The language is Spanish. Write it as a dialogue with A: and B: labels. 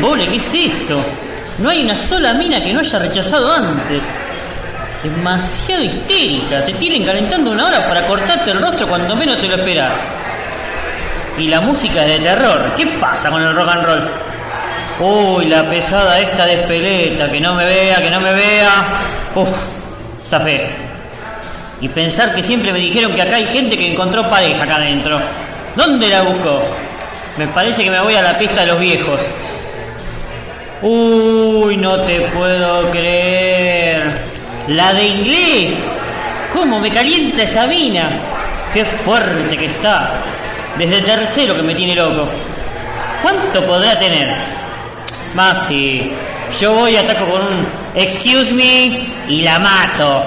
A: embole, ¿qué es esto? No hay una sola mina que no haya rechazado antes. Demasiado histérica, te tienen calentando una hora para cortarte el rostro cuando menos te lo esperas. Y la música es de terror, ¿qué pasa con el rock and roll? Uy, la pesada esta de espeleta, que no me vea, que no me vea. Uf, zafé. Y pensar que siempre me dijeron que acá hay gente que encontró pareja acá adentro. ¿Dónde la busco? Me parece que me voy a la pista de los viejos. Uy, no te puedo creer. La de inglés. ¿Cómo me calienta esa mina? Qué fuerte que está. Desde tercero que me tiene loco. ¿Cuánto podrá tener? Más si yo voy ataco con un excuse me y la mato.